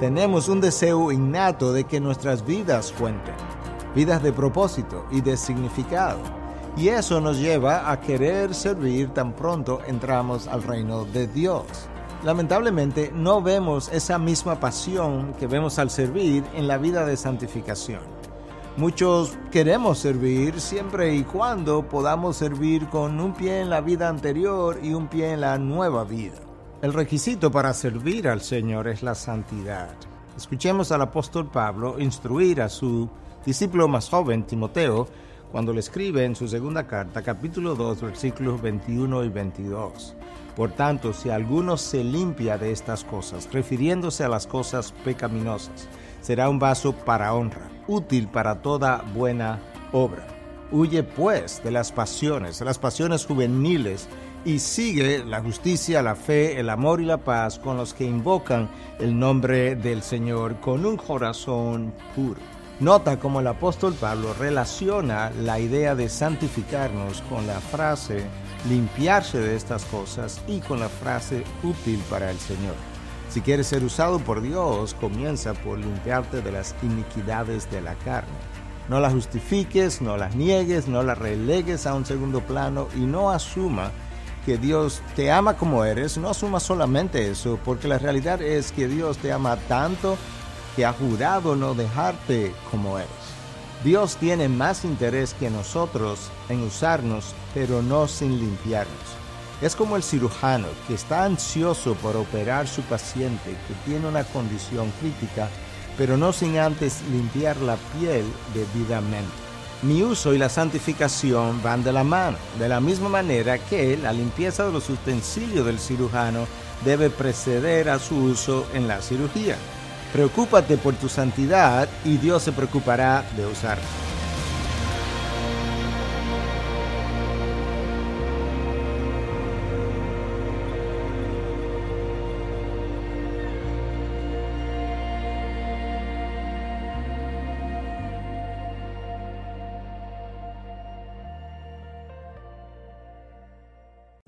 Tenemos un deseo innato de que nuestras vidas cuenten, vidas de propósito y de significado. Y eso nos lleva a querer servir tan pronto entramos al reino de Dios. Lamentablemente no vemos esa misma pasión que vemos al servir en la vida de santificación. Muchos queremos servir siempre y cuando podamos servir con un pie en la vida anterior y un pie en la nueva vida. El requisito para servir al Señor es la santidad. Escuchemos al apóstol Pablo instruir a su discípulo más joven, Timoteo, cuando le escribe en su segunda carta, capítulo 2, versículos 21 y 22. Por tanto, si alguno se limpia de estas cosas, refiriéndose a las cosas pecaminosas, será un vaso para honra, útil para toda buena obra. Huye pues de las pasiones, las pasiones juveniles, y sigue la justicia, la fe, el amor y la paz con los que invocan el nombre del Señor con un corazón puro. Nota cómo el apóstol Pablo relaciona la idea de santificarnos con la frase limpiarse de estas cosas y con la frase útil para el Señor. Si quieres ser usado por Dios, comienza por limpiarte de las iniquidades de la carne. No las justifiques, no las niegues, no las relegues a un segundo plano y no asuma que Dios te ama como eres, no asuma solamente eso, porque la realidad es que Dios te ama tanto que ha jurado no dejarte como eres. Dios tiene más interés que nosotros en usarnos, pero no sin limpiarnos. Es como el cirujano que está ansioso por operar su paciente que tiene una condición crítica, pero no sin antes limpiar la piel debidamente. Mi uso y la santificación van de la mano, de la misma manera que la limpieza de los utensilios del cirujano debe preceder a su uso en la cirugía. Preocúpate por tu santidad y Dios se preocupará de usarla.